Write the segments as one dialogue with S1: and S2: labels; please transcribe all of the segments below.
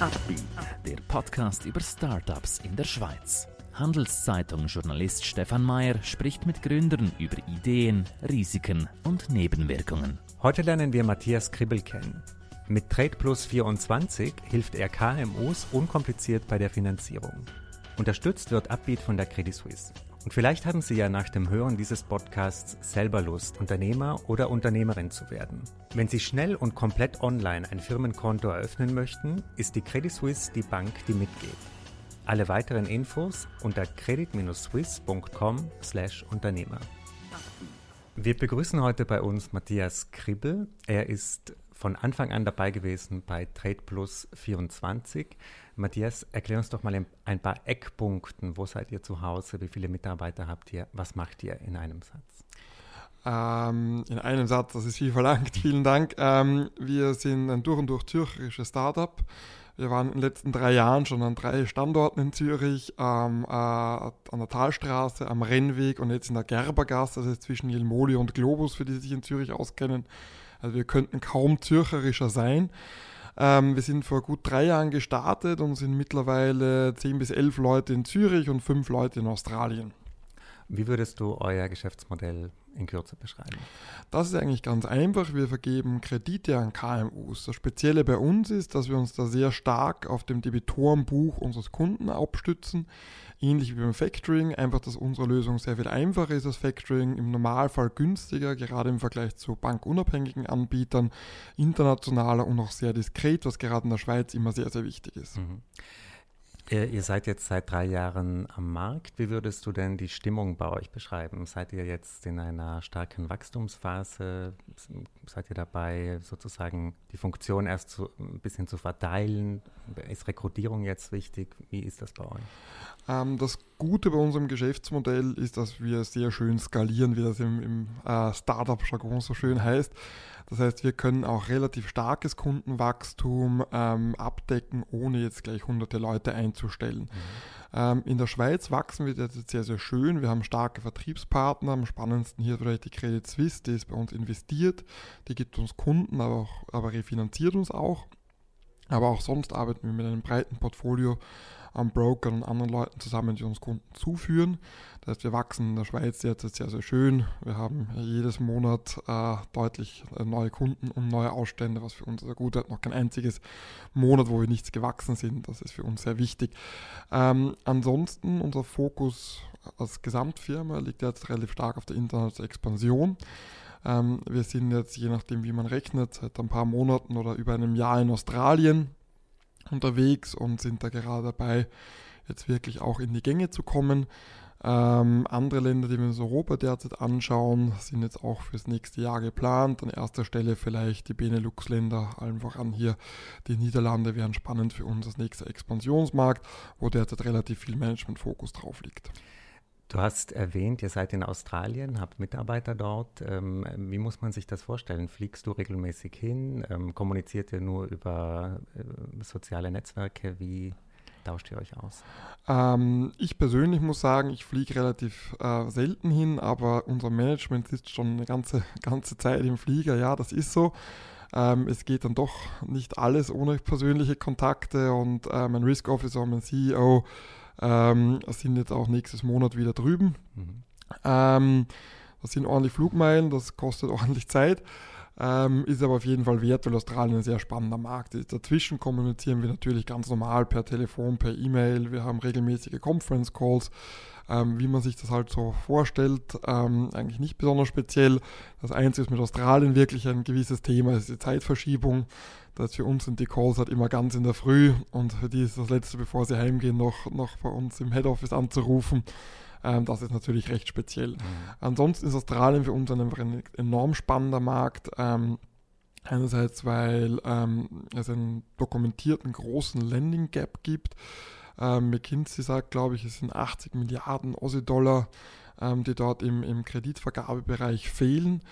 S1: Upbeat, der Podcast über Startups in der Schweiz. Handelszeitung-Journalist Stefan Mayer spricht mit Gründern über Ideen, Risiken und Nebenwirkungen.
S2: Heute lernen wir Matthias Kribbel kennen. Mit Trade Plus 24 hilft er KMUs unkompliziert bei der Finanzierung. Unterstützt wird Upbeat von der Credit Suisse. Und vielleicht haben Sie ja nach dem Hören dieses Podcasts selber Lust, Unternehmer oder Unternehmerin zu werden. Wenn Sie schnell und komplett online ein Firmenkonto eröffnen möchten, ist die Credit Suisse die Bank, die mitgeht. Alle weiteren Infos unter credit-swiss.com/Unternehmer. Wir begrüßen heute bei uns Matthias Kribbel. Er ist von Anfang an dabei gewesen bei Trade Plus 24. Matthias, erklär uns doch mal ein paar Eckpunkten. Wo seid ihr zu Hause? Wie viele Mitarbeiter habt ihr? Was macht ihr in einem Satz?
S3: Ähm, in einem Satz, das ist viel verlangt. Vielen Dank. Ähm, wir sind ein durch und durch zürcherisches Startup. Wir waren in den letzten drei Jahren schon an drei Standorten in Zürich, ähm, äh, an der Talstraße, am Rennweg und jetzt in der Gerbergasse, das ist zwischen Jelmoli und Globus, für die sich in Zürich auskennen. Also wir könnten kaum zürcherischer sein. Ähm, wir sind vor gut drei Jahren gestartet und sind mittlerweile zehn bis elf Leute in Zürich und fünf Leute in Australien.
S2: Wie würdest du euer Geschäftsmodell in Kürze beschreiben?
S3: Das ist eigentlich ganz einfach. Wir vergeben Kredite an KMUs. Das Spezielle bei uns ist, dass wir uns da sehr stark auf dem Debitorenbuch unseres Kunden abstützen. Ähnlich wie beim Factoring, einfach, dass unsere Lösung sehr viel einfacher ist als Factoring, im Normalfall günstiger, gerade im Vergleich zu bankunabhängigen Anbietern, internationaler und auch sehr diskret, was gerade in der Schweiz immer sehr, sehr wichtig ist. Mhm.
S2: Ihr seid jetzt seit drei Jahren am Markt. Wie würdest du denn die Stimmung bei euch beschreiben? Seid ihr jetzt in einer starken Wachstumsphase? Seid ihr dabei, sozusagen die Funktion erst zu, ein bisschen zu verteilen? Ist Rekrutierung jetzt wichtig? Wie ist das bei euch?
S3: Ähm, das Gute bei unserem Geschäftsmodell ist, dass wir sehr schön skalieren, wie das im, im äh, Startup-Jargon so schön heißt. Das heißt, wir können auch relativ starkes Kundenwachstum ähm, abdecken, ohne jetzt gleich hunderte Leute einzustellen. Mhm. Ähm, in der Schweiz wachsen wir jetzt sehr, sehr schön. Wir haben starke Vertriebspartner. Am spannendsten hier vielleicht die Credit Suisse, die ist bei uns investiert. Die gibt uns Kunden, aber, auch, aber refinanziert uns auch. Aber auch sonst arbeiten wir mit einem breiten Portfolio an Brokern und anderen Leuten zusammen, die uns Kunden zuführen. Das heißt, wir wachsen in der Schweiz jetzt sehr, sehr schön. Wir haben jedes Monat äh, deutlich äh, neue Kunden und neue Ausstände, was für uns sehr gut ist. Noch kein einziges Monat, wo wir nichts gewachsen sind. Das ist für uns sehr wichtig. Ähm, ansonsten, unser Fokus als Gesamtfirma liegt jetzt relativ stark auf der internationalen Expansion. Ähm, wir sind jetzt, je nachdem wie man rechnet, seit ein paar Monaten oder über einem Jahr in Australien unterwegs und sind da gerade dabei, jetzt wirklich auch in die Gänge zu kommen. Ähm, andere Länder, die wir uns Europa derzeit anschauen, sind jetzt auch fürs nächste Jahr geplant. An erster Stelle vielleicht die Benelux-Länder, allen voran hier die Niederlande wären spannend für uns als nächster Expansionsmarkt, wo derzeit relativ viel Management-Fokus drauf liegt.
S2: Du hast erwähnt, ihr seid in Australien, habt Mitarbeiter dort. Ähm, wie muss man sich das vorstellen? Fliegst du regelmäßig hin? Ähm, kommuniziert ihr nur über äh, soziale Netzwerke? Wie tauscht ihr euch aus?
S3: Ähm, ich persönlich muss sagen, ich fliege relativ äh, selten hin, aber unser Management sitzt schon eine ganze, ganze Zeit im Flieger. Ja, das ist so. Ähm, es geht dann doch nicht alles ohne persönliche Kontakte und äh, mein Risk Officer, mein CEO, ähm, sind jetzt auch nächstes Monat wieder drüben. Mhm. Ähm, das sind ordentlich Flugmeilen, das kostet ordentlich Zeit. Ähm, ist aber auf jeden Fall wert, weil Australien ein sehr spannender Markt ist. Dazwischen kommunizieren wir natürlich ganz normal per Telefon, per E-Mail. Wir haben regelmäßige Conference Calls, ähm, wie man sich das halt so vorstellt. Ähm, eigentlich nicht besonders speziell. Das Einzige ist mit Australien wirklich ein gewisses Thema, ist die Zeitverschiebung. Das für uns sind die Calls halt immer ganz in der Früh und für die ist das Letzte, bevor sie heimgehen, noch, noch bei uns im Head Office anzurufen. Ähm, das ist natürlich recht speziell. Mhm. Ansonsten ist Australien für uns ein, ein enorm spannender Markt. Ähm, einerseits, weil ähm, es einen dokumentierten großen Landing Gap gibt. Ähm, McKinsey sagt, glaube ich, es sind 80 Milliarden Aussie-Dollar, ähm, die dort im, im Kreditvergabebereich fehlen.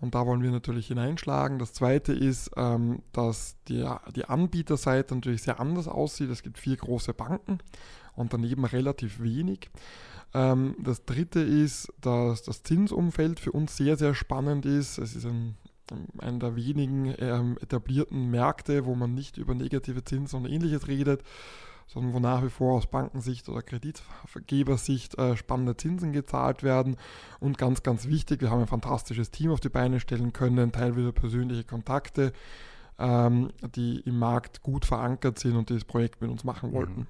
S3: Und da wollen wir natürlich hineinschlagen. Das zweite ist, ähm, dass die, die Anbieterseite natürlich sehr anders aussieht. Es gibt vier große Banken und daneben relativ wenig. Ähm, das dritte ist, dass das Zinsumfeld für uns sehr, sehr spannend ist. Es ist ein einer der wenigen ähm, etablierten Märkte, wo man nicht über negative Zinsen und ähnliches redet, sondern wo nach wie vor aus Bankensicht oder Kreditgebersicht äh, spannende Zinsen gezahlt werden. Und ganz, ganz wichtig, wir haben ein fantastisches Team auf die Beine stellen können, teilweise persönliche Kontakte, ähm, die im Markt gut verankert sind und dieses Projekt mit uns machen wollten.
S2: Mhm.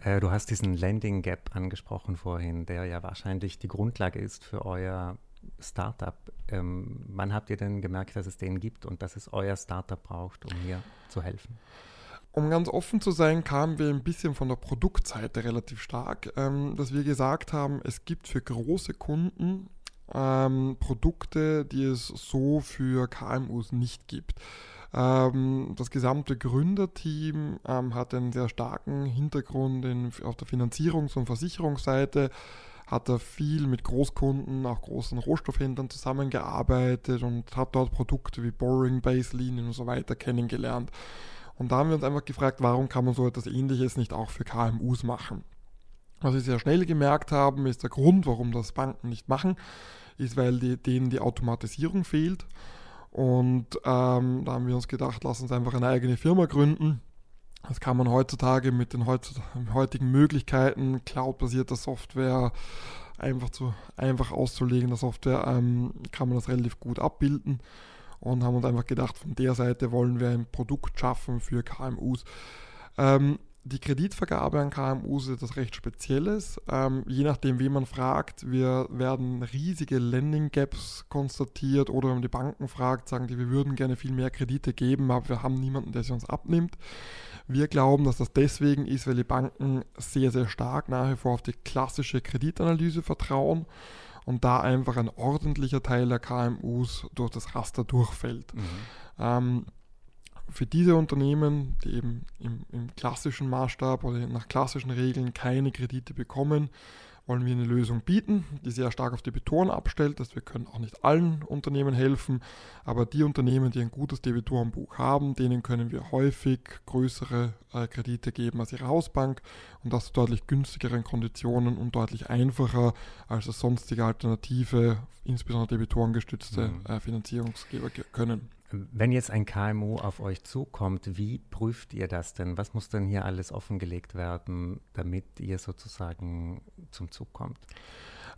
S2: Äh, du hast diesen Landing Gap angesprochen vorhin, der ja wahrscheinlich die Grundlage ist für euer Startup. Ähm, wann habt ihr denn gemerkt, dass es den gibt und dass es euer Startup braucht, um hier zu helfen?
S3: Um ganz offen zu sein, kamen wir ein bisschen von der Produktseite relativ stark, ähm, dass wir gesagt haben, es gibt für große Kunden ähm, Produkte, die es so für KMUs nicht gibt. Ähm, das gesamte Gründerteam ähm, hat einen sehr starken Hintergrund in, auf der Finanzierungs- und Versicherungsseite, hat da viel mit Großkunden, auch großen Rohstoffhändlern zusammengearbeitet und hat dort Produkte wie Boring, Baselinien und so weiter kennengelernt. Und da haben wir uns einfach gefragt, warum kann man so etwas Ähnliches nicht auch für KMUs machen? Was wir sehr schnell gemerkt haben, ist der Grund, warum das Banken nicht machen, ist, weil die, denen die Automatisierung fehlt. Und ähm, da haben wir uns gedacht, lass uns einfach eine eigene Firma gründen. Das kann man heutzutage mit den heutigen Möglichkeiten, cloud-basierter Software, einfach, zu, einfach auszulegender Software, ähm, kann man das relativ gut abbilden und haben uns einfach gedacht, von der Seite wollen wir ein Produkt schaffen für KMUs. Ähm, die Kreditvergabe an KMUs ist etwas recht Spezielles. Ähm, je nachdem, wie man fragt, wir werden riesige Lending Gaps konstatiert oder wenn man die Banken fragt, sagen die, wir würden gerne viel mehr Kredite geben, aber wir haben niemanden, der sie uns abnimmt. Wir glauben, dass das deswegen ist, weil die Banken sehr, sehr stark nach wie vor auf die klassische Kreditanalyse vertrauen und da einfach ein ordentlicher Teil der KMUs durch das Raster durchfällt. Mhm. Ähm, für diese Unternehmen, die eben im, im, klassischen Maßstab oder nach klassischen Regeln keine Kredite bekommen, wollen wir eine Lösung bieten, die sehr stark auf Debitoren abstellt. dass wir können auch nicht allen Unternehmen helfen, aber die Unternehmen, die ein gutes Debitorenbuch haben, denen können wir häufig größere äh, Kredite geben als ihre Hausbank und das zu deutlich günstigeren Konditionen und deutlich einfacher als es sonstige Alternative, insbesondere debitorengestützte mhm. äh, Finanzierungsgeber können.
S2: Wenn jetzt ein KMU auf euch zukommt, wie prüft ihr das denn? Was muss denn hier alles offengelegt werden, damit ihr sozusagen zum Zug kommt?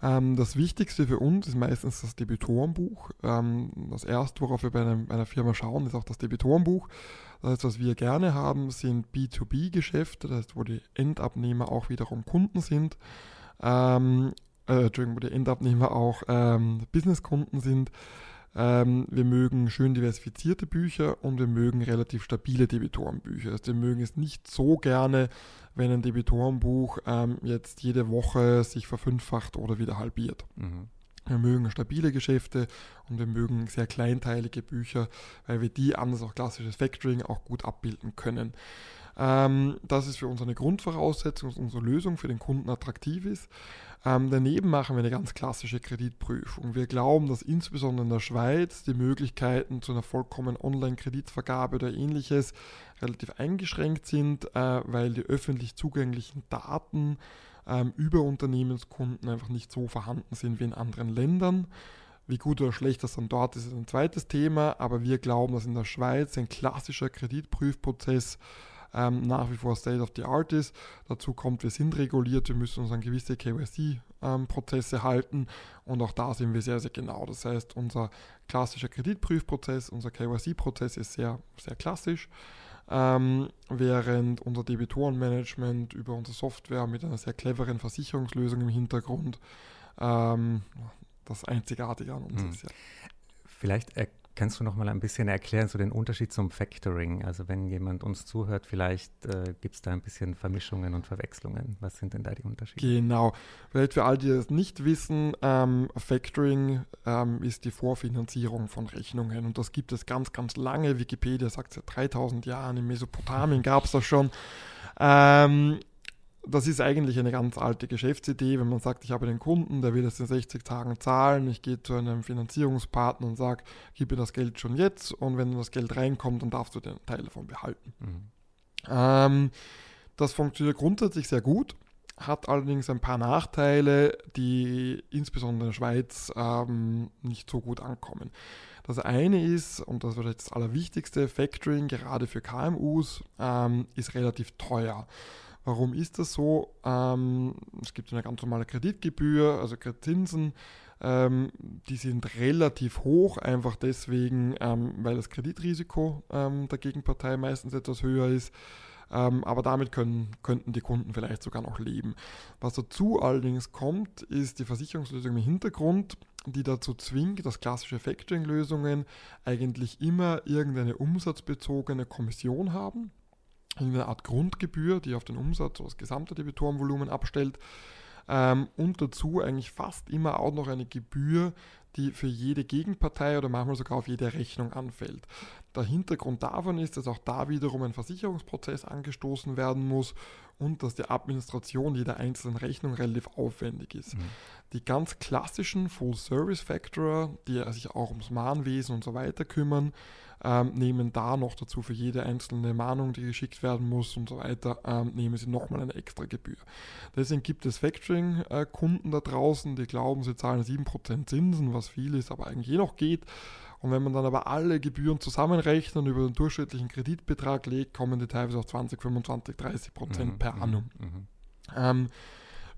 S3: Ähm, das Wichtigste für uns ist meistens das Debitorenbuch. Ähm, das erste, worauf wir bei, einem, einer Firma schauen, ist auch das Debitorenbuch. Das heißt, was wir gerne haben, sind B2B-Geschäfte, das heißt, wo die Endabnehmer auch wiederum Kunden sind. Ähm, äh, Entschuldigung, wo die Endabnehmer auch ähm, Businesskunden sind. Ähm, wir mögen schön diversifizierte Bücher und wir mögen relativ stabile Debitorenbücher. Also wir mögen es nicht so gerne, wenn ein Debitorenbuch ähm, jetzt jede Woche sich verfünffacht oder wieder halbiert. Mhm. Wir mögen stabile Geschäfte und wir mögen sehr kleinteilige Bücher, weil wir die anders auch klassisches Factoring auch gut abbilden können. Ähm, das ist für uns eine Grundvoraussetzung, dass unsere Lösung für den Kunden attraktiv ist. Ähm, daneben machen wir eine ganz klassische Kreditprüfung. Wir glauben, dass insbesondere in der Schweiz die Möglichkeiten zu einer vollkommen Online-Kreditvergabe oder ähnliches relativ eingeschränkt sind, äh, weil die öffentlich zugänglichen Daten ähm, über Unternehmenskunden einfach nicht so vorhanden sind wie in anderen Ländern. Wie gut oder schlecht das dann dort ist, ist ein zweites Thema, aber wir glauben, dass in der Schweiz ein klassischer Kreditprüfprozess ähm, nach wie vor State of the Art ist. Dazu kommt, wir sind reguliert, wir müssen uns an gewisse KYC-Prozesse ähm, halten und auch da sind wir sehr, sehr genau. Das heißt, unser klassischer Kreditprüfprozess, unser KYC-Prozess ist sehr, sehr klassisch. Ähm, während unser Debitorenmanagement über unsere Software mit einer sehr cleveren Versicherungslösung im Hintergrund ähm, das Einzigartige an uns hm. ist. Ja.
S2: Vielleicht Kannst du noch mal ein bisschen erklären, so den Unterschied zum Factoring? Also wenn jemand uns zuhört, vielleicht äh, gibt es da ein bisschen Vermischungen und Verwechslungen. Was sind denn da die Unterschiede?
S3: Genau. Vielleicht für all die, die das nicht wissen, ähm, Factoring ähm, ist die Vorfinanzierung von Rechnungen und das gibt es ganz, ganz lange. Wikipedia sagt seit 3000 Jahren, in Mesopotamien gab es das schon. Ähm, das ist eigentlich eine ganz alte Geschäftsidee, wenn man sagt, ich habe einen Kunden, der will es in 60 Tagen zahlen, ich gehe zu einem Finanzierungspartner und sage, gib mir das Geld schon jetzt und wenn das Geld reinkommt, dann darfst du den Teil davon behalten. Mhm. Ähm, das funktioniert grundsätzlich sehr gut, hat allerdings ein paar Nachteile, die insbesondere in der Schweiz ähm, nicht so gut ankommen. Das eine ist, und das wird das Allerwichtigste, Factoring, gerade für KMUs, ähm, ist relativ teuer. Warum ist das so? Ähm, es gibt eine ganz normale Kreditgebühr, also Zinsen, ähm, die sind relativ hoch, einfach deswegen, ähm, weil das Kreditrisiko ähm, der Gegenpartei meistens etwas höher ist. Ähm, aber damit können, könnten die Kunden vielleicht sogar noch leben. Was dazu allerdings kommt, ist die Versicherungslösung im Hintergrund, die dazu zwingt, dass klassische Factoring-Lösungen eigentlich immer irgendeine umsatzbezogene Kommission haben eine Art Grundgebühr, die auf den Umsatz oder das gesamte Debitorenvolumen abstellt. Ähm, und dazu eigentlich fast immer auch noch eine Gebühr, die für jede Gegenpartei oder manchmal sogar auf jede Rechnung anfällt. Der Hintergrund davon ist, dass auch da wiederum ein Versicherungsprozess angestoßen werden muss und dass die Administration jeder einzelnen Rechnung relativ aufwendig ist. Mhm. Die ganz klassischen Full-Service-Factorer, die sich auch ums Mahnwesen und so weiter kümmern, ähm, nehmen da noch dazu für jede einzelne Mahnung, die geschickt werden muss und so weiter, ähm, nehmen sie nochmal eine extra Gebühr. Deswegen gibt es Factoring-Kunden da draußen, die glauben, sie zahlen 7% Zinsen, was viel ist, aber eigentlich eh noch geht. Und wenn man dann aber alle Gebühren zusammenrechnet und über den durchschnittlichen Kreditbetrag legt, kommen die teilweise auf 20, 25, 30 Prozent mhm, per mhm, annum. Mhm. Ähm,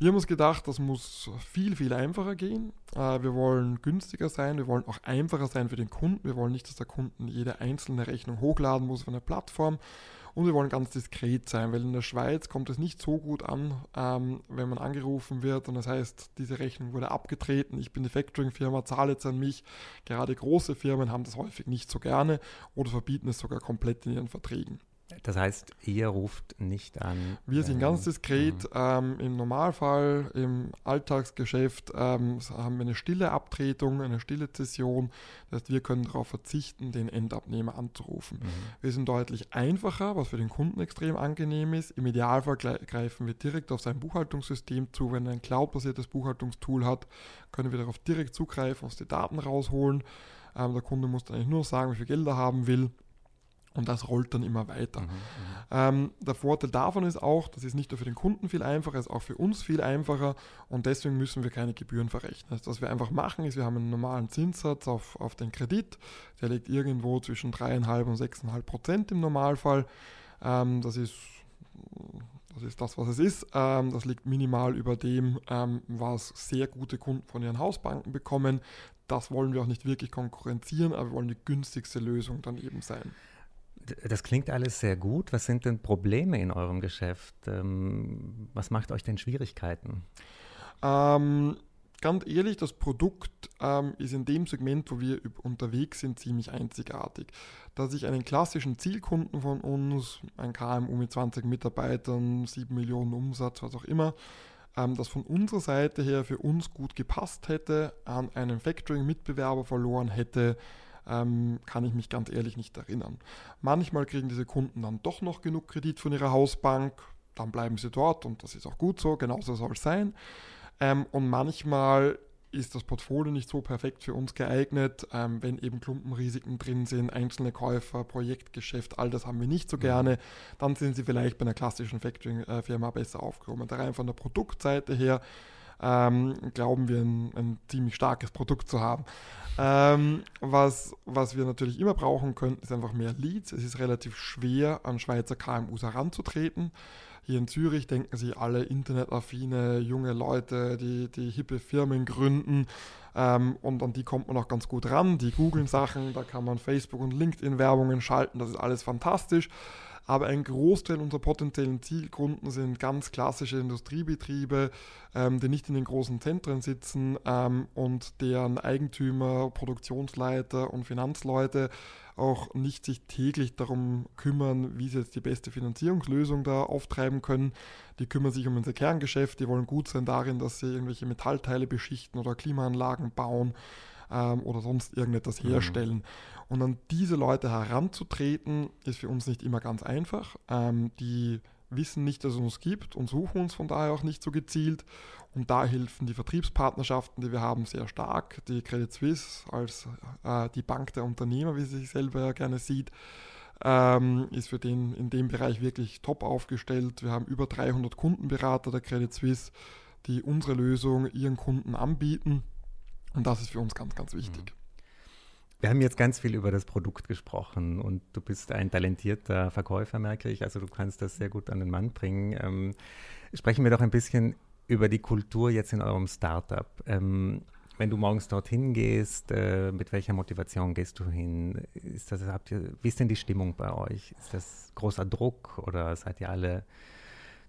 S3: wir haben uns gedacht, das muss viel, viel einfacher gehen. Äh, wir wollen günstiger sein, wir wollen auch einfacher sein für den Kunden. Wir wollen nicht, dass der Kunden jede einzelne Rechnung hochladen muss auf einer Plattform. Und wir wollen ganz diskret sein, weil in der Schweiz kommt es nicht so gut an, ähm, wenn man angerufen wird und das heißt, diese Rechnung wurde abgetreten, ich bin die Factoring-Firma, zahle jetzt an mich. Gerade große Firmen haben das häufig nicht so gerne oder verbieten es sogar komplett in ihren Verträgen.
S2: Das heißt, ihr ruft nicht an.
S3: Wir sind ganz diskret. Mhm. Ähm, Im Normalfall, im Alltagsgeschäft ähm, haben wir eine stille Abtretung, eine stille Zession. Das heißt, wir können darauf verzichten, den Endabnehmer anzurufen. Mhm. Wir sind deutlich einfacher, was für den Kunden extrem angenehm ist. Im Idealfall greifen wir direkt auf sein Buchhaltungssystem zu. Wenn er ein cloud-basiertes Buchhaltungstool hat, können wir darauf direkt zugreifen, uns die Daten rausholen. Ähm, der Kunde muss dann eigentlich nur sagen, wie viel Geld er haben will und das rollt dann immer weiter. Mhm, mhm, ähm, der Vorteil davon ist auch, das ist nicht nur für den Kunden viel einfacher, es ist auch für uns viel einfacher und deswegen müssen wir keine Gebühren verrechnen. Also, was wir einfach machen, ist, wir haben einen normalen Zinssatz auf, auf den Kredit, der liegt irgendwo zwischen 3,5 und 6,5 Prozent im Normalfall. Ähm, das ist das ist das, was es ist. Ähm, das liegt minimal über dem, ähm, was sehr gute Kunden von ihren Hausbanken bekommen. Das wollen wir auch nicht wirklich konkurrenzieren, aber wir wollen die günstigste Lösung dann eben sein.
S2: Das klingt alles sehr gut. Was sind denn Probleme in eurem Geschäft? Ähm, was macht euch denn Schwierigkeiten?
S3: Ähm, ganz ehrlich, das Produkt ähm, ist in dem Segment, wo wir unterwegs sind, ziemlich einzigartig. Dass ich einen klassischen Zielkunden von uns, ein KMU mit 20 Mitarbeitern, 7 Millionen Umsatz, was auch immer, ähm, das von unserer Seite her für uns gut gepasst hätte, an einen Factoring-Mitbewerber verloren hätte, ähm, kann ich mich ganz ehrlich nicht erinnern. Manchmal kriegen diese Kunden dann doch noch genug Kredit von ihrer Hausbank, dann bleiben sie dort und das ist auch gut so, genauso soll es sein. Ähm, und manchmal ist das Portfolio nicht so perfekt für uns geeignet, ähm, wenn eben Klumpenrisiken drin sind, einzelne Käufer, Projektgeschäft, all das haben wir nicht so mhm. gerne, dann sind sie vielleicht bei einer klassischen Factoring-Firma besser aufgehoben. Da rein von der Produktseite her ähm, glauben wir ein, ein, ziemlich starkes Produkt zu haben. Ähm, was, was wir natürlich immer brauchen könnten, ist einfach mehr Leads. Es ist relativ schwer, an Schweizer KMUs heranzutreten. Hier in Zürich denken sich alle internetaffine junge Leute, die, die hippe Firmen gründen. Ähm, und an die kommt man auch ganz gut ran. Die googeln Sachen, da kann man Facebook- und LinkedIn-Werbungen schalten, das ist alles fantastisch aber ein Großteil unserer potenziellen Zielkunden sind ganz klassische Industriebetriebe, ähm, die nicht in den großen Zentren sitzen ähm, und deren Eigentümer, Produktionsleiter und Finanzleute auch nicht sich täglich darum kümmern, wie sie jetzt die beste Finanzierungslösung da auftreiben können. Die kümmern sich um unser Kerngeschäft, die wollen gut sein darin, dass sie irgendwelche Metallteile beschichten oder Klimaanlagen bauen ähm, oder sonst irgendetwas mhm. herstellen. Mhm. Und an diese Leute heranzutreten, ist für uns nicht immer ganz einfach. Ähm, die wissen nicht, dass es uns gibt und suchen uns von daher auch nicht so gezielt. Und da helfen die Vertriebspartnerschaften, die wir haben, sehr stark. Die Credit Suisse als äh, die Bank der Unternehmer, wie sie sich selber ja gerne sieht, ähm, ist für den in dem Bereich wirklich top aufgestellt. Wir haben über 300 Kundenberater der Credit Suisse, die unsere Lösung ihren Kunden anbieten. Und das ist für uns ganz, ganz wichtig.
S2: Wir haben jetzt ganz viel über das Produkt gesprochen und du bist ein talentierter Verkäufer, merke ich. Also du kannst das sehr gut an den Mann bringen. Ähm, sprechen wir doch ein bisschen über die Kultur jetzt in eurem Startup. Ähm, wenn du morgens dorthin gehst, äh, mit welcher Motivation gehst du hin? Ist das, habt ihr, wie ist denn die Stimmung bei euch? Ist das großer Druck oder seid ihr alle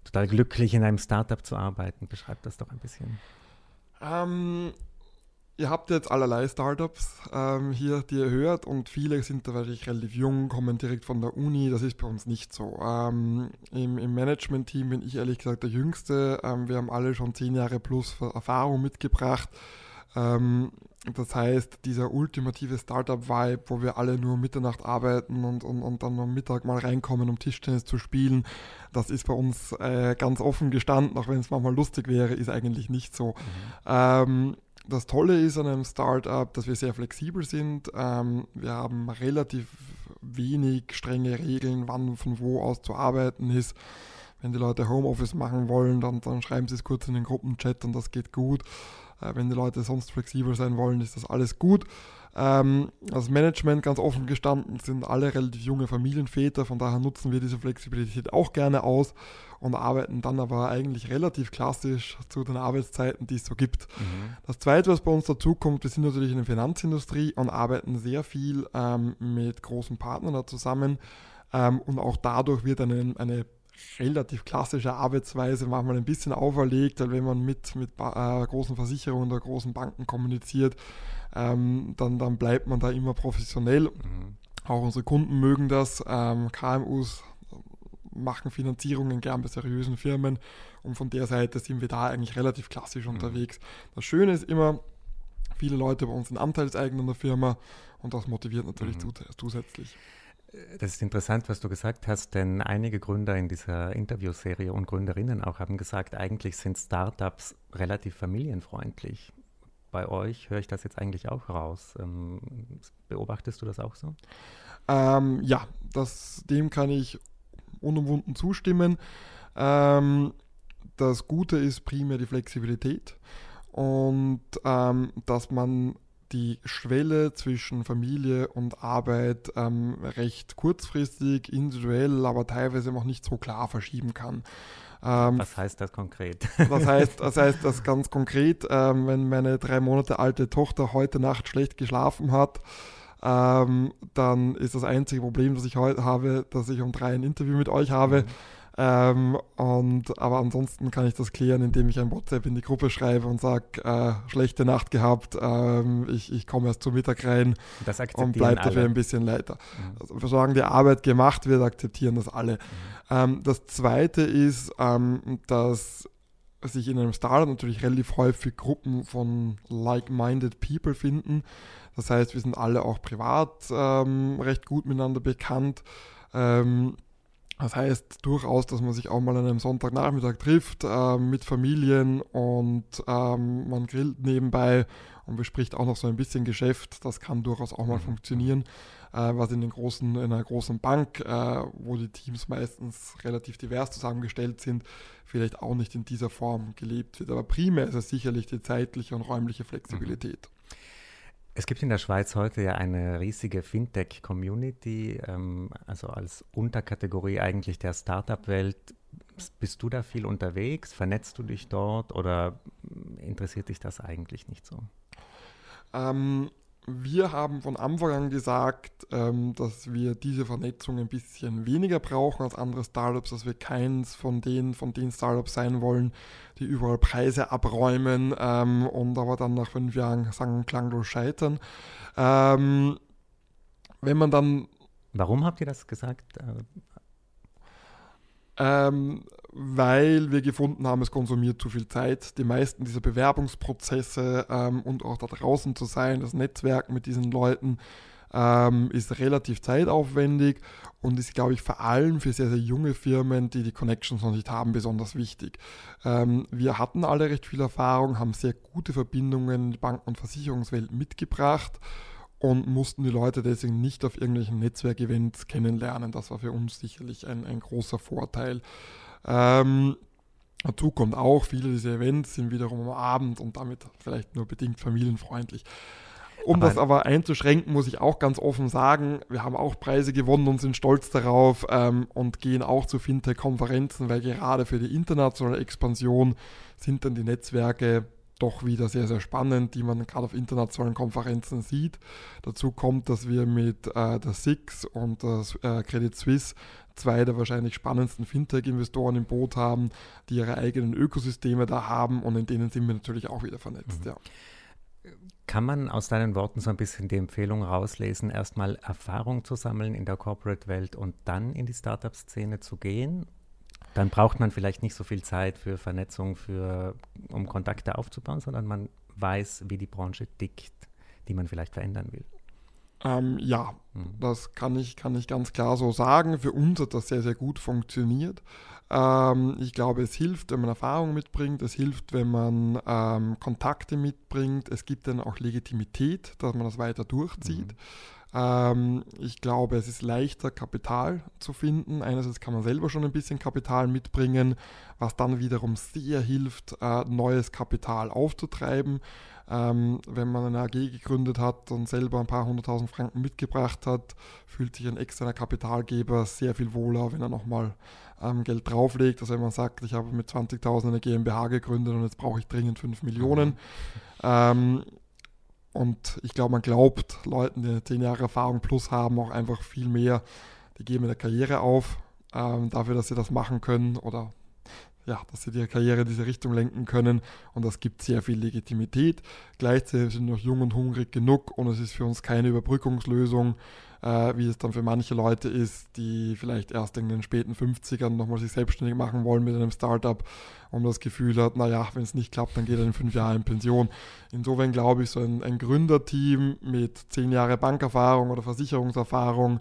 S2: total glücklich, in einem Startup zu arbeiten? Beschreib das doch ein bisschen.
S3: Ähm, Ihr habt jetzt allerlei Startups ähm, hier, die ihr hört, und viele sind da wahrscheinlich relativ jung, kommen direkt von der Uni. Das ist bei uns nicht so. Ähm, Im im Management-Team bin ich ehrlich gesagt der Jüngste. Ähm, wir haben alle schon zehn Jahre plus Erfahrung mitgebracht. Ähm, das heißt, dieser ultimative Startup-Vibe, wo wir alle nur Mitternacht arbeiten und, und, und dann am Mittag mal reinkommen, um Tischtennis zu spielen, das ist bei uns äh, ganz offen gestanden, auch wenn es manchmal lustig wäre, ist eigentlich nicht so. Mhm. Das Tolle ist an einem Startup, dass wir sehr flexibel sind. Ähm, wir haben relativ wenig strenge Regeln, wann von wo aus zu arbeiten ist. Wenn die Leute Homeoffice machen wollen, dann, dann schreiben sie es kurz in den Gruppenchat und das geht gut. Äh, wenn die Leute sonst flexibel sein wollen, ist das alles gut. Ähm, das Management ganz offen gestanden sind alle relativ junge Familienväter, von daher nutzen wir diese Flexibilität auch gerne aus und arbeiten dann aber eigentlich relativ klassisch zu den Arbeitszeiten, die es so gibt. Mhm. Das Zweite, was bei uns dazu kommt, wir sind natürlich in der Finanzindustrie und arbeiten sehr viel ähm, mit großen Partnern da zusammen ähm, und auch dadurch wird eine, eine relativ klassische Arbeitsweise manchmal ein bisschen auferlegt, weil wenn man mit, mit äh, großen Versicherungen oder großen Banken kommuniziert, ähm, dann, dann bleibt man da immer professionell. Mhm. Auch unsere Kunden mögen das. Ähm, KMUs machen Finanzierungen gern bei seriösen Firmen und von der Seite sind wir da eigentlich relativ klassisch mhm. unterwegs. Das Schöne ist immer, viele Leute bei uns sind Anteilseigner in der Firma und das motiviert natürlich mhm. zusätzlich.
S2: Das ist interessant, was du gesagt hast, denn einige Gründer in dieser Interviewserie und Gründerinnen auch haben gesagt, eigentlich sind Startups relativ familienfreundlich. Bei euch höre ich das jetzt eigentlich auch raus. Ähm, beobachtest du das auch so?
S3: Ähm, ja, das, dem kann ich unumwunden zustimmen. Ähm, das Gute ist primär die Flexibilität und ähm, dass man die Schwelle zwischen Familie und Arbeit ähm, recht kurzfristig, individuell, aber teilweise auch nicht so klar verschieben kann.
S2: Ähm, was heißt das konkret?
S3: Was heißt, das heißt das ganz konkret, ähm, wenn meine drei Monate alte Tochter heute Nacht schlecht geschlafen hat, ähm, dann ist das einzige Problem, das ich heute habe, dass ich um drei ein Interview mit euch habe. Mhm. Ähm, und, aber ansonsten kann ich das klären, indem ich ein WhatsApp in die Gruppe schreibe und sage, äh, schlechte Nacht gehabt, ähm, ich, ich komme erst zum Mittag rein und bleibe dafür ein bisschen leiter. Mhm. Also, solange die Arbeit gemacht wird, akzeptieren das alle. Mhm. Ähm, das Zweite ist, ähm, dass sich in einem Startup natürlich relativ häufig Gruppen von like-minded people finden. Das heißt, wir sind alle auch privat ähm, recht gut miteinander bekannt. Das heißt durchaus, dass man sich auch mal an einem Sonntagnachmittag trifft äh, mit Familien und ähm, man grillt nebenbei und bespricht auch noch so ein bisschen Geschäft. Das kann durchaus auch mal mhm. funktionieren, äh, was in, den großen, in einer großen Bank, äh, wo die Teams meistens relativ divers zusammengestellt sind, vielleicht auch nicht in dieser Form gelebt wird. Aber primär ist es sicherlich die zeitliche und räumliche Flexibilität. Mhm.
S2: Es gibt in der Schweiz heute ja eine riesige Fintech-Community, ähm, also als Unterkategorie eigentlich der Startup-Welt. Bist du da viel unterwegs? Vernetzt du dich dort oder interessiert dich das eigentlich nicht so?
S3: Ähm, wir haben von Anfang an gesagt, ähm, dass wir diese Vernetzung ein bisschen weniger brauchen als andere Startups, dass wir keins von den, von den Startups sein wollen, die überall Preise abräumen ähm, und aber dann nach fünf Jahren sagen klanglos scheitern. Ähm, wenn man dann.
S2: Warum habt ihr das gesagt?
S3: Ähm, weil wir gefunden haben, es konsumiert zu viel Zeit. Die meisten dieser Bewerbungsprozesse ähm, und auch da draußen zu sein, das Netzwerk mit diesen Leuten ähm, ist relativ zeitaufwendig und ist, glaube ich, vor allem für sehr, sehr junge Firmen, die die Connections noch nicht haben, besonders wichtig. Ähm, wir hatten alle recht viel Erfahrung, haben sehr gute Verbindungen in die Banken- und Versicherungswelt mitgebracht und mussten die Leute deswegen nicht auf irgendwelchen Netzwerkevents kennenlernen. Das war für uns sicherlich ein, ein großer Vorteil. Ähm, dazu kommt auch, viele dieser Events sind wiederum am Abend und damit vielleicht nur bedingt familienfreundlich. Um aber das aber einzuschränken, muss ich auch ganz offen sagen, wir haben auch Preise gewonnen und sind stolz darauf ähm, und gehen auch zu Fintech-Konferenzen, weil gerade für die internationale Expansion sind dann die Netzwerke doch wieder sehr, sehr spannend, die man gerade auf internationalen Konferenzen sieht. Dazu kommt, dass wir mit äh, der SIX und der äh, Credit Suisse zwei der wahrscheinlich spannendsten Fintech-Investoren im Boot haben, die ihre eigenen Ökosysteme da haben und in denen sind wir natürlich auch wieder vernetzt. Mhm. Ja.
S2: Kann man aus deinen Worten so ein bisschen die Empfehlung rauslesen, erstmal Erfahrung zu sammeln in der Corporate-Welt und dann in die Startup-Szene zu gehen? Dann braucht man vielleicht nicht so viel Zeit für Vernetzung, für, um Kontakte aufzubauen, sondern man weiß, wie die Branche tickt, die man vielleicht verändern will.
S3: Ähm, ja, mhm. das kann ich, kann ich ganz klar so sagen. Für uns hat das sehr, sehr gut funktioniert. Ähm, ich glaube, es hilft, wenn man Erfahrung mitbringt, es hilft, wenn man ähm, Kontakte mitbringt, es gibt dann auch Legitimität, dass man das weiter durchzieht. Mhm. Ähm, ich glaube, es ist leichter, Kapital zu finden. Einerseits kann man selber schon ein bisschen Kapital mitbringen, was dann wiederum sehr hilft, äh, neues Kapital aufzutreiben. Ähm, wenn man eine AG gegründet hat und selber ein paar hunderttausend Franken mitgebracht hat, fühlt sich ein externer Kapitalgeber sehr viel wohler, wenn er nochmal ähm, Geld drauflegt. Also wenn man sagt, ich habe mit 20.000 eine GmbH gegründet und jetzt brauche ich dringend 5 Millionen. Mhm. Ähm, und ich glaube, man glaubt Leuten, die 10 Jahre Erfahrung plus haben, auch einfach viel mehr. Die geben der Karriere auf, ähm, dafür, dass sie das machen können oder ja, dass sie ihre Karriere in diese Richtung lenken können und das gibt sehr viel Legitimität. Gleichzeitig sind wir noch jung und hungrig genug und es ist für uns keine Überbrückungslösung, äh, wie es dann für manche Leute ist, die vielleicht erst in den späten 50ern nochmal sich selbstständig machen wollen mit einem Startup und das Gefühl hat, naja, wenn es nicht klappt, dann geht er in fünf Jahren in Pension. Insofern glaube ich, so ein, ein Gründerteam mit zehn Jahre Bankerfahrung oder Versicherungserfahrung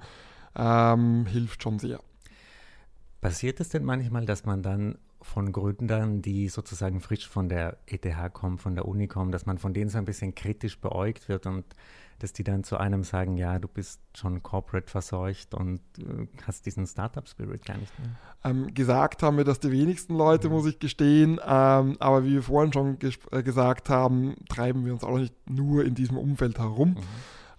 S3: ähm, hilft schon sehr.
S2: Passiert es denn manchmal, dass man dann von Gründern, die sozusagen frisch von der ETH kommen, von der Uni kommen, dass man von denen so ein bisschen kritisch beäugt wird und dass die dann zu einem sagen, ja, du bist schon corporate verseucht und äh, hast diesen Startup-Spirit gar nicht mehr.
S3: Ähm, gesagt haben wir das die wenigsten Leute, mhm. muss ich gestehen. Ähm, aber wie wir vorhin schon äh, gesagt haben, treiben wir uns auch nicht nur in diesem Umfeld herum. Mhm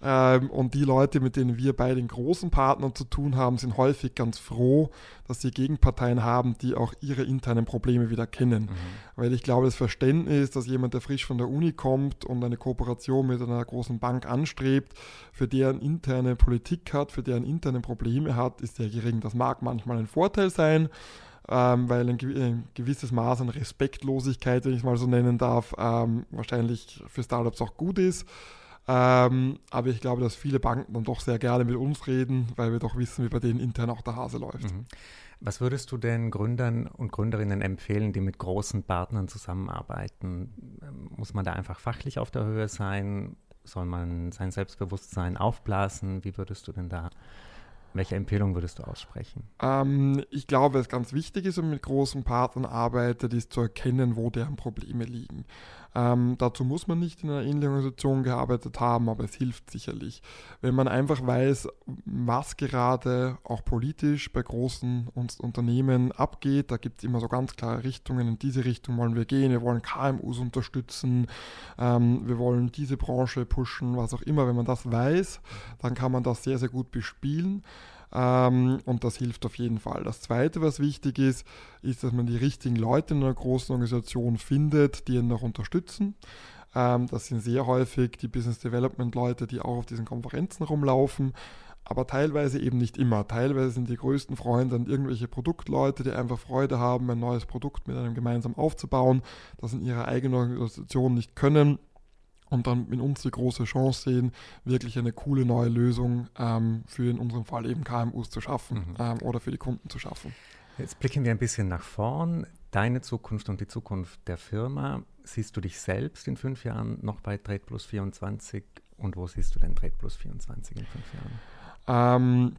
S3: ähm, und die Leute, mit denen wir bei den großen Partnern zu tun haben, sind häufig ganz froh, dass sie Gegenparteien haben, die auch ihre internen Probleme wieder kennen. Mhm. Weil ich glaube, das Verständnis, dass jemand, der frisch von der Uni kommt und eine Kooperation mit einer großen Bank anstrebt, für deren interne Politik hat, für deren interne Probleme hat, ist sehr gering. Das mag manchmal ein Vorteil sein. Ähm, weil ein, ein, gewisses Maß an Respektlosigkeit, wenn ich es mal so nennen darf, ähm, wahrscheinlich für Startups auch gut ist. Ähm, aber ich glaube, dass viele Banken dann doch sehr gerne mit uns reden, weil wir doch wissen, wie bei denen intern auch der Hase läuft. Mhm.
S2: Was würdest du denn Gründern und Gründerinnen empfehlen, die mit großen Partnern zusammenarbeiten? Ähm, muss man da einfach fachlich auf der Höhe sein? Soll man sein Selbstbewusstsein aufblasen? Wie würdest du denn da welche Empfehlung würdest du aussprechen?
S3: Ähm, ich glaube, was ganz wichtig ist, wenn man mit großen Partnern arbeitet, ist zu erkennen, wo deren Probleme liegen. Ähm, dazu muss man nicht in einer ähnlichen Organisation gearbeitet haben, aber es hilft sicherlich. Wenn man einfach weiß, was gerade auch politisch bei großen Unternehmen abgeht, da gibt es immer so ganz klare Richtungen, in diese Richtung wollen wir gehen, wir wollen KMUs unterstützen, ähm, wir wollen diese Branche pushen, was auch immer. Wenn man das weiß, dann kann man das sehr, sehr gut bespielen. Ähm, und das hilft auf jeden Fall. Das Zweite, was wichtig ist, ist, dass man die richtigen Leute in einer großen Organisation findet, die ihn noch unterstützen. Ähm, das sind sehr häufig die Business Development Leute, die auch auf diesen Konferenzen rumlaufen aber teilweise eben nicht immer. Teilweise sind die größten Freunde dann irgendwelche Produktleute, die einfach Freude haben, ein neues Produkt mit einem gemeinsam aufzubauen, das in ihrer eigenen Organisation nicht können und dann in uns die große Chance sehen, wirklich eine coole neue Lösung ähm, für in unserem Fall eben KMUs zu schaffen mhm. ähm, oder für die Kunden zu schaffen.
S2: Jetzt blicken wir ein bisschen nach vorn. Deine Zukunft und die Zukunft der Firma. Siehst du dich selbst in fünf Jahren noch bei Trade Plus 24 und wo siehst du denn Trade Plus 24 in fünf
S3: Jahren? Ähm,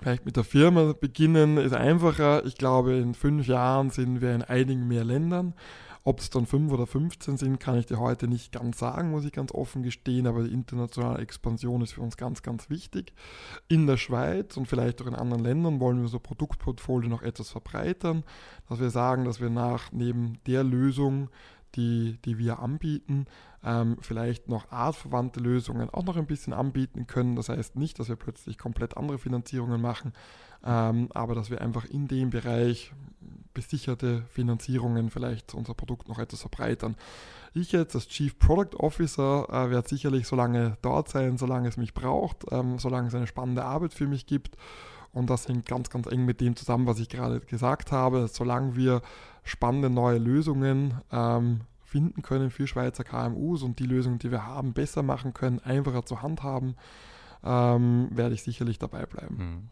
S3: vielleicht mit der Firma beginnen ist einfacher. Ich glaube, in fünf Jahren sind wir in einigen mehr Ländern. Ob es dann 5 oder 15 sind, kann ich dir heute nicht ganz sagen, muss ich ganz offen gestehen, aber die internationale Expansion ist für uns ganz, ganz wichtig. In der Schweiz und vielleicht auch in anderen Ländern wollen wir so Produktportfolio noch etwas verbreitern, dass wir sagen, dass wir nach neben der Lösung, die, die wir anbieten, ähm, vielleicht noch artverwandte Lösungen auch noch ein bisschen anbieten können. Das heißt nicht, dass wir plötzlich komplett andere Finanzierungen machen, ähm, aber dass wir einfach in dem Bereich besicherte Finanzierungen vielleicht unser Produkt noch etwas verbreitern. Ich jetzt als Chief Product Officer äh, werde sicherlich so lange dort sein, solange es mich braucht, ähm, solange es eine spannende Arbeit für mich gibt. Und das hängt ganz, ganz eng mit dem zusammen, was ich gerade gesagt habe. Solange wir spannende neue Lösungen ähm, finden können für Schweizer KMUs und die Lösungen, die wir haben, besser machen können, einfacher zu handhaben, ähm, werde ich sicherlich dabei bleiben. Hm.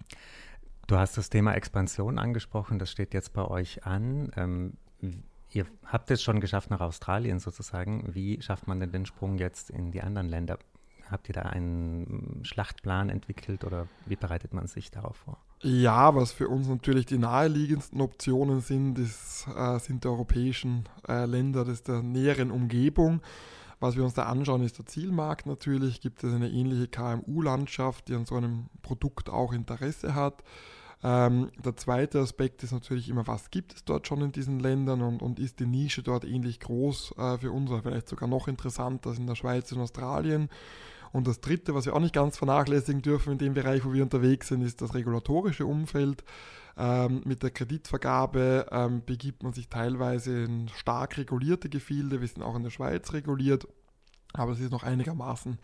S2: Du hast das Thema Expansion angesprochen, das steht jetzt bei euch an. Ähm, ihr habt es schon geschafft nach Australien sozusagen. Wie schafft man denn den Sprung jetzt in die anderen Länder? Habt ihr da einen Schlachtplan entwickelt oder wie bereitet man sich darauf vor?
S3: Ja, was für uns natürlich die naheliegendsten Optionen sind, ist, äh, sind die europäischen äh, Länder das der näheren Umgebung. Was wir uns da anschauen, ist der Zielmarkt natürlich. Gibt es eine ähnliche KMU-Landschaft, die an so einem Produkt auch Interesse hat? Ähm, der zweite Aspekt ist natürlich immer, was gibt es dort schon in diesen Ländern und, und ist die Nische dort ähnlich groß äh, für uns oder vielleicht sogar noch interessanter als in der Schweiz und Australien? Und das Dritte, was wir auch nicht ganz vernachlässigen dürfen in dem Bereich, wo wir unterwegs sind, ist das regulatorische Umfeld. Ähm, mit der Kreditvergabe ähm, begibt man sich teilweise in stark regulierte Gefilde. Wir sind auch in der Schweiz reguliert. Aber es ist noch einigermaßen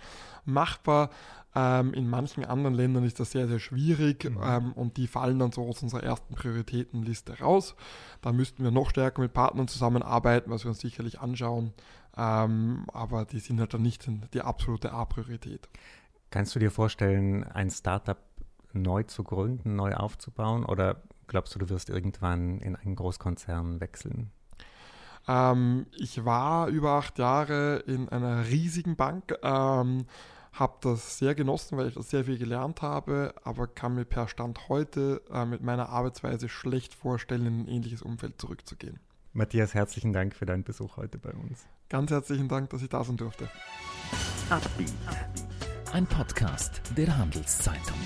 S3: machbar. Ähm, in manchen anderen Ländern ist das sehr, sehr schwierig mhm. ähm, und die fallen dann so aus unserer ersten Prioritätenliste raus. Da müssten wir noch stärker mit Partnern zusammenarbeiten, was wir uns sicherlich anschauen. Ähm, aber die sind halt dann nicht die absolute A-Priorität.
S2: Kannst du dir vorstellen, ein Startup neu zu gründen, neu aufzubauen? Oder glaubst du, du wirst irgendwann in einen Großkonzern wechseln?
S3: Ähm, ich war über acht Jahre in einer riesigen Bank, ähm, habe das sehr genossen, weil ich das sehr viel gelernt habe, aber kann mir per Stand heute äh, mit meiner Arbeitsweise schlecht vorstellen, in ein ähnliches Umfeld zurückzugehen.
S2: Matthias, herzlichen Dank für deinen Besuch heute bei uns.
S3: Ganz herzlichen Dank, dass ich da sein durfte.
S1: Ein Podcast der Handelszeitung.